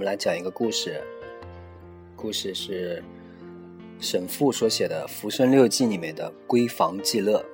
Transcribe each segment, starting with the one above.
我们来讲一个故事。故事是沈复所写的《浮生六记》里面的《闺房记乐》。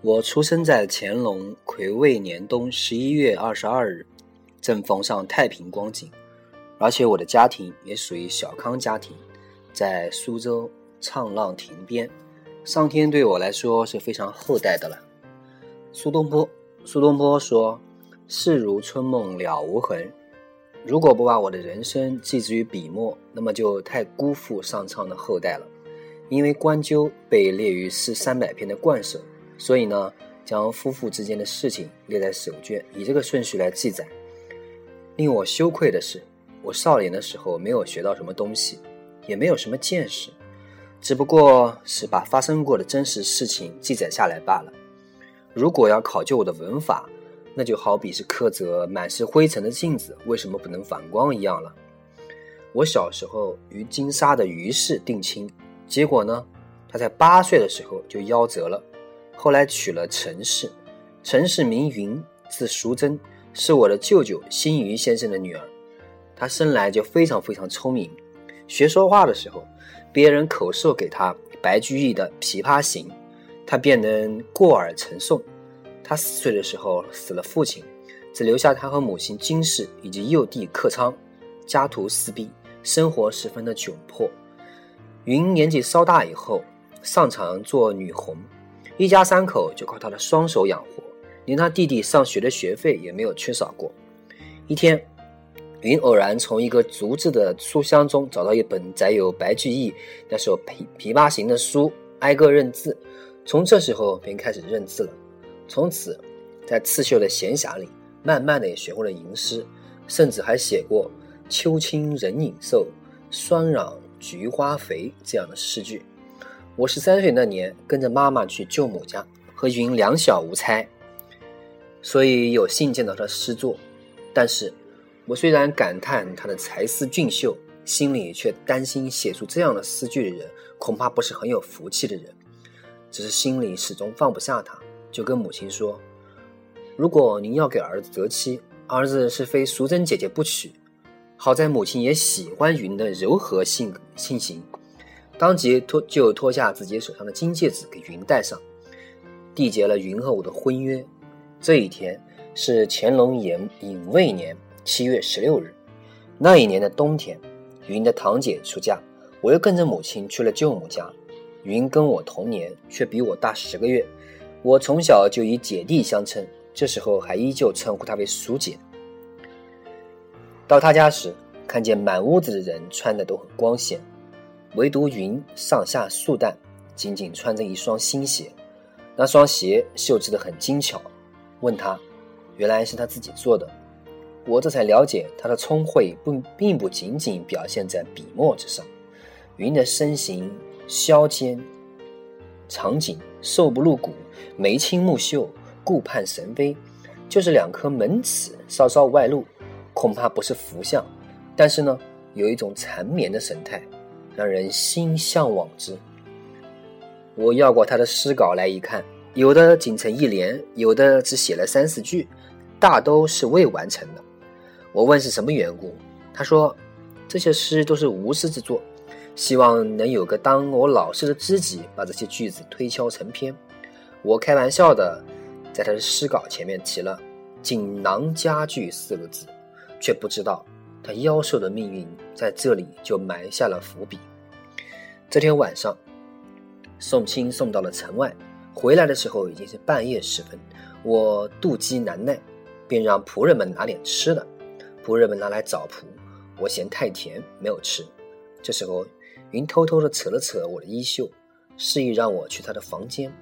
我出生在乾隆癸未年冬十一月二十二日，正逢上太平光景，而且我的家庭也属于小康家庭，在苏州沧浪亭边，上天对我来说是非常厚待的了。苏东坡，苏东坡说：“事如春梦了无痕。”如果不把我的人生寄之于笔墨，那么就太辜负上苍的厚待了。因为关鸠被列于诗三百篇的冠首。所以呢，将夫妇之间的事情列在首卷，以这个顺序来记载。令我羞愧的是，我少年的时候没有学到什么东西，也没有什么见识，只不过是把发生过的真实事情记载下来罢了。如果要考究我的文法，那就好比是苛责满是灰尘的镜子为什么不能反光一样了。我小时候与金沙的于氏定亲，结果呢，他在八岁的时候就夭折了。后来娶了陈氏，陈氏名云，字淑贞，是我的舅舅辛余先生的女儿。她生来就非常非常聪明，学说话的时候，别人口授给她白居易的《琵琶行》，她便能过耳成诵。他四岁的时候死了父亲，只留下他和母亲金氏以及幼弟克昌，家徒四壁，生活十分的窘迫。云年纪稍大以后，上场做女红。一家三口就靠他的双手养活，连他弟弟上学的学费也没有缺少过。一天，云偶然从一个竹制的书箱中找到一本载有白居易那首《琵琵琶行》的书，挨个认字。从这时候便开始认字了。从此，在刺绣的闲暇里，慢慢的也学会了吟诗，甚至还写过“秋清人影瘦，霜染菊花肥”这样的诗句。我十三岁那年，跟着妈妈去舅母家，和云两小无猜，所以有幸见到他诗作。但是，我虽然感叹他的才思俊秀，心里却担心写出这样的诗句的人，恐怕不是很有福气的人。只是心里始终放不下他，就跟母亲说：“如果您要给儿子择妻，儿子是非淑贞姐姐不娶。”好在母亲也喜欢云的柔和性性情。当即脱就脱下自己手上的金戒指给云戴上，缔结了云和我的婚约。这一天是乾隆延乙未年七月十六日。那一年的冬天，云的堂姐出嫁，我又跟着母亲去了舅母家。云跟我同年，却比我大十个月。我从小就以姐弟相称，这时候还依旧称呼她为叔姐。到她家时，看见满屋子的人穿的都很光鲜。唯独云上下素淡，仅仅穿着一双新鞋，那双鞋绣织的很精巧。问他，原来是他自己做的。我这才了解他的聪慧不并不仅仅表现在笔墨之上。云的身形削肩长颈，瘦不露骨，眉清目秀，顾盼神飞，就是两颗门齿稍稍外露，恐怕不是福相。但是呢，有一种缠绵的神态。让人心向往之。我要过他的诗稿来一看，有的仅成一联，有的只写了三四句，大都是未完成的。我问是什么缘故，他说这些诗都是无师之作，希望能有个当我老师的知己，把这些句子推敲成篇。我开玩笑的在他的诗稿前面提了“锦囊佳句”四个字，却不知道。他夭寿的命运在这里就埋下了伏笔。这天晚上，送亲送到了城外，回来的时候已经是半夜时分。我妒饥难耐，便让仆人们拿点吃的。仆人们拿来枣脯，我嫌太甜，没有吃。这时候，云偷偷的扯了扯我的衣袖，示意让我去他的房间。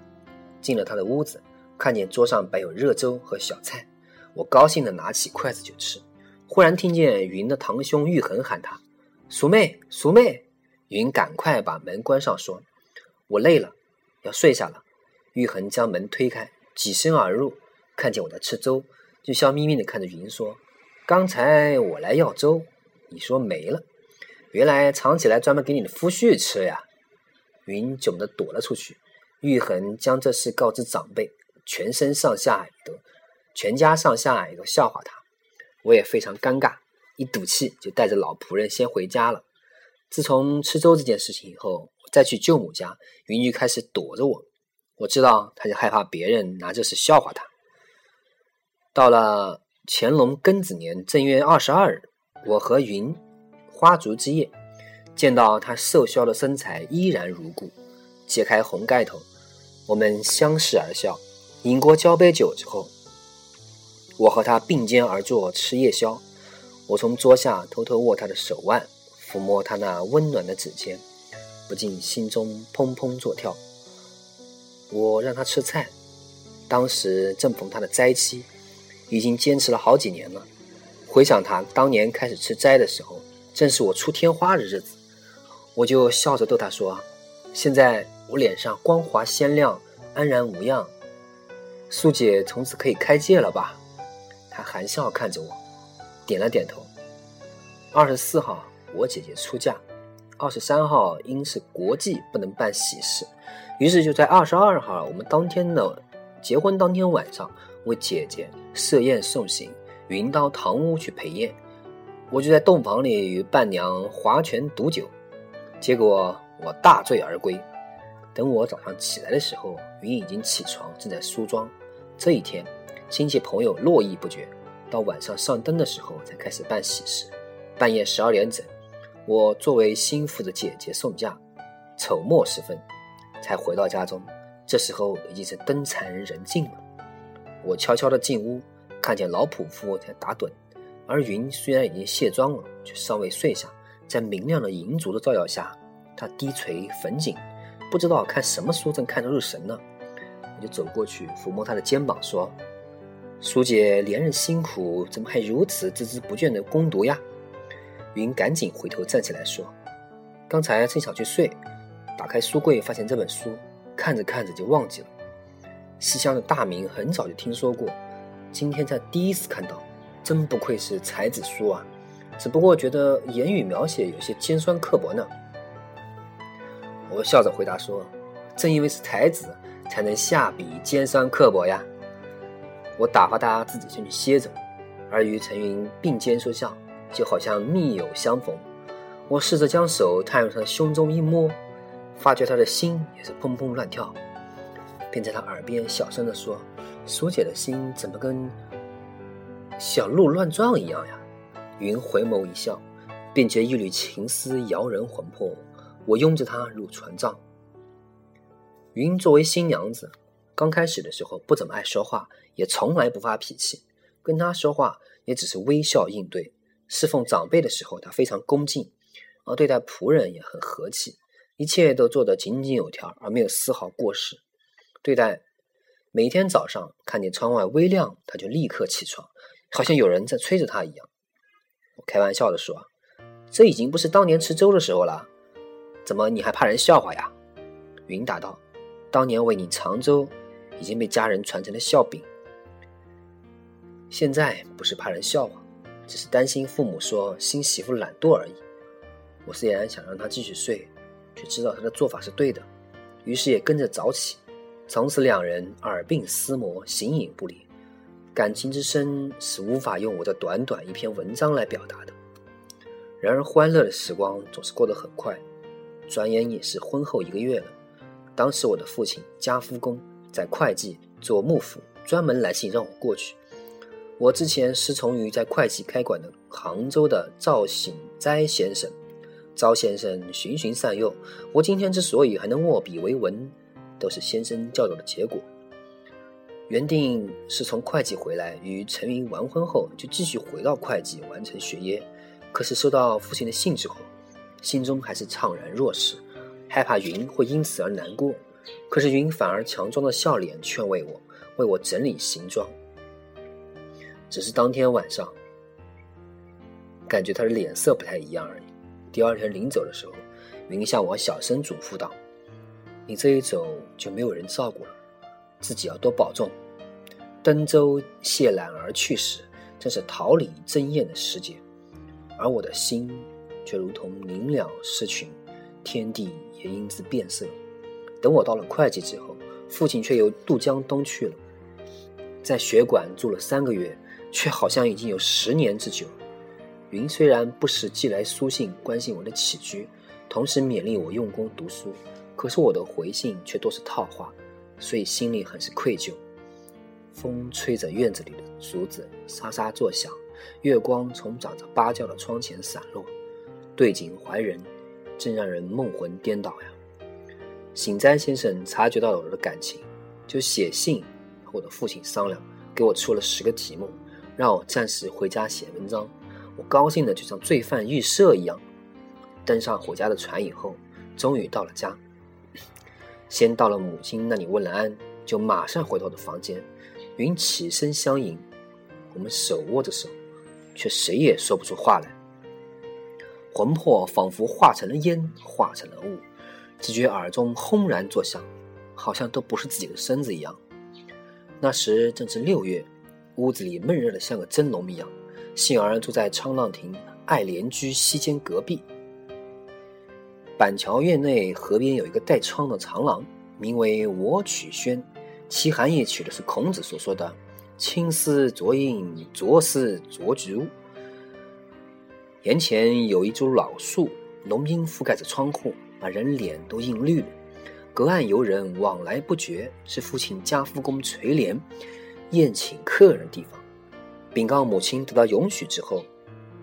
进了他的屋子，看见桌上摆有热粥和小菜，我高兴的拿起筷子就吃。忽然听见云的堂兄玉衡喊他：“淑妹，淑妹！”云赶快把门关上，说：“我累了，要睡下了。”玉衡将门推开，挤身而入，看见我在吃粥，就笑眯眯的看着云说：“刚才我来要粥，你说没了，原来藏起来专门给你的夫婿吃呀。”云窘的躲了出去。玉衡将这事告知长辈，全身上下都全家上下也都笑话他，我也非常尴尬，一赌气就带着老仆人先回家了。自从吃粥这件事情以后，再去舅母家，云就开始躲着我。我知道他就害怕别人拿这事笑话他。到了乾隆庚子年正月二十二日，我和云花烛之夜，见到他瘦削的身材依然如故，揭开红盖头，我们相视而笑。饮过交杯酒之后，我和他并肩而坐吃夜宵。我从桌下偷偷握他的手腕，抚摸他那温暖的指尖，不禁心中砰砰作跳。我让他吃菜，当时正逢他的斋期，已经坚持了好几年了。回想他当年开始吃斋的时候，正是我出天花的日子，我就笑着逗他说：“现在我脸上光滑鲜亮，安然无恙，素姐从此可以开戒了吧？”他含笑看着我，点了点头。二十四号，我姐姐出嫁。二十三号因是国际，不能办喜事，于是就在二十二号，我们当天的结婚当天晚上，为姐姐设宴送行，云到堂屋去陪宴，我就在洞房里与伴娘划拳赌酒，结果我大醉而归。等我早上起来的时候，云已经起床，正在梳妆。这一天，亲戚朋友络绎不绝，到晚上上灯的时候才开始办喜事，半夜十二点整。我作为心腹的姐姐送嫁，丑末时分才回到家中。这时候已经是灯残人静了。我悄悄地进屋，看见老仆妇在打盹，而云虽然已经卸妆了，却尚未睡下。在明亮的银烛的照耀下，她低垂粉颈，不知道看什么书，正看得入神呢。我就走过去抚摸她的肩膀，说：“苏姐连日辛苦，怎么还如此孜孜不倦地攻读呀？”云赶紧回头站起来说：“刚才正想去睡，打开书柜发现这本书，看着看着就忘记了。西厢的大名很早就听说过，今天才第一次看到，真不愧是才子书啊！只不过觉得言语描写有些尖酸刻薄呢。”我笑着回答说：“正因为是才子，才能下笔尖酸刻薄呀。”我打发他自己先去歇着，而与陈云并肩说笑。就好像密友相逢，我试着将手探入他的胸中一摸，发觉他的心也是砰砰乱跳，便在他耳边小声地说：“苏姐的心怎么跟小鹿乱撞一样呀？”云回眸一笑，便觉一缕情丝摇人魂魄。我拥着她入船帐。云作为新娘子，刚开始的时候不怎么爱说话，也从来不发脾气，跟她说话也只是微笑应对。侍奉长辈的时候，她非常恭敬，而对待仆人也很和气，一切都做得井井有条，而没有丝毫过失。对待每天早上看见窗外微亮，他就立刻起床，好像有人在催着他一样。我开玩笑的说：“这已经不是当年吃粥的时候了，怎么你还怕人笑话呀？”云答道：“当年为你尝粥，已经被家人传成了笑柄，现在不是怕人笑话。”只是担心父母说新媳妇懒惰而已。我虽然想让她继续睡，却知道她的做法是对的，于是也跟着早起。从此两人耳鬓厮磨，形影不离，感情之深是无法用我的短短一篇文章来表达的。然而欢乐的时光总是过得很快，转眼也是婚后一个月了。当时我的父亲家夫公在会稽做幕府，专门来信让我过去。我之前师从于在会稽开馆的杭州的赵醒斋先生，赵先生循循善诱，我今天之所以还能握笔为文，都是先生教导的结果。原定是从会稽回来与陈云完婚后就继续回到会稽完成学业，可是收到父亲的信之后，心中还是怅然若失，害怕云会因此而难过。可是云反而强装的笑脸劝慰我，为我整理行装。只是当天晚上，感觉他的脸色不太一样而已。第二天临走的时候，云向我小声嘱咐道：“你这一走就没有人照顾了，自己要多保重。”登舟谢揽而去时，正是桃李争艳的时节，而我的心却如同林鸟失群，天地也因之变色。等我到了会稽之后，父亲却又渡江东去了。在学馆住了三个月，却好像已经有十年之久。云虽然不时寄来书信，关心我的起居，同时勉励我用功读书，可是我的回信却多是套话，所以心里很是愧疚。风吹着院子里的竹子沙沙作响，月光从长着芭蕉的窗前散落，对景怀人，真让人梦魂颠倒呀。醒斋先生察觉到了我的感情，就写信和我的父亲商量，给我出了十个题目，让我暂时回家写文章。我高兴的就像罪犯预设一样，登上回家的船以后，终于到了家。先到了母亲那里问了安，就马上回到了房间。云起身相迎，我们手握着手，却谁也说不出话来。魂魄仿佛化成了烟，化成了雾，只觉耳中轰然作响，好像都不是自己的身子一样。那时正是六月，屋子里闷热的像个蒸笼一样。幸而住在沧浪亭爱莲居西间隔壁。板桥院内河边有一个带窗的长廊，名为我曲轩，其含义取的是孔子所说的“青丝浊影，浊丝浊竹”。檐前有一株老树，浓荫覆盖着窗户，把人脸都映绿了。隔岸游人往来不绝，是父亲家夫公垂帘宴请客人的地方。禀告母亲得到允许之后，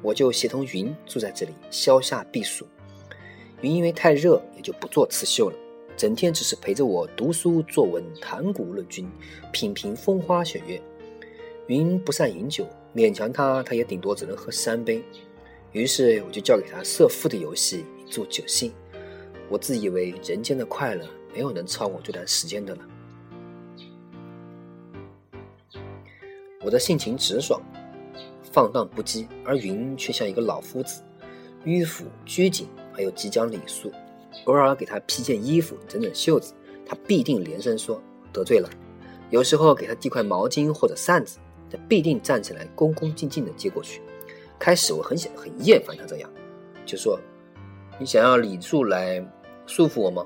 我就协同云住在这里消夏避暑。云因为太热，也就不做刺绣了，整天只是陪着我读书作文、谈古论今、品评风花雪月。云不善饮酒，勉强他，他也顶多只能喝三杯。于是我就教给他射父的游戏，以助酒兴。我自以为人间的快乐没有能超过这段时间的了。我的性情直爽、放荡不羁，而云却像一个老夫子，迂腐拘谨，还有即将礼数。偶尔给他披件衣服、整整袖子，他必定连声说得罪了。有时候给他递块毛巾或者扇子，他必定站起来恭恭敬敬地接过去。开始我很想很厌烦他这样，就说：“你想要礼数来束缚我吗？”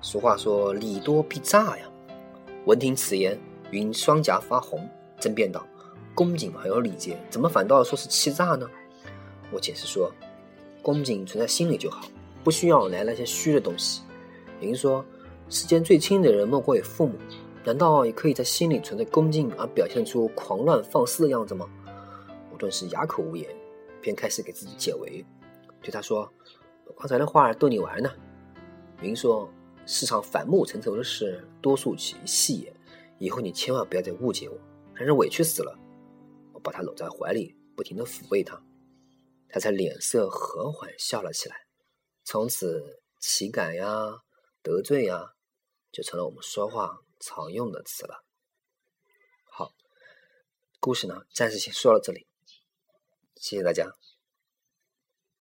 俗话说：“礼多必诈呀。”闻听此言，云双颊发红。争辩道：“恭敬还有礼节，怎么反倒说是欺诈呢？”我解释说：“恭敬存在心里就好，不需要来那些虚的东西。”您说：“世间最亲的人莫过于父母，难道也可以在心里存在恭敬而表现出狂乱放肆的样子吗？”我顿时哑口无言，便开始给自己解围，对他说：“我刚才的话逗你玩呢。”云说：“世上反目成仇的事，多数起于戏言，以后你千万不要再误解我。”让人委屈死了，我把他搂在怀里，不停的抚慰他，他才脸色和缓笑了起来。从此，岂敢呀，得罪呀，就成了我们说话常用的词了。好，故事呢，暂时先说到这里，谢谢大家。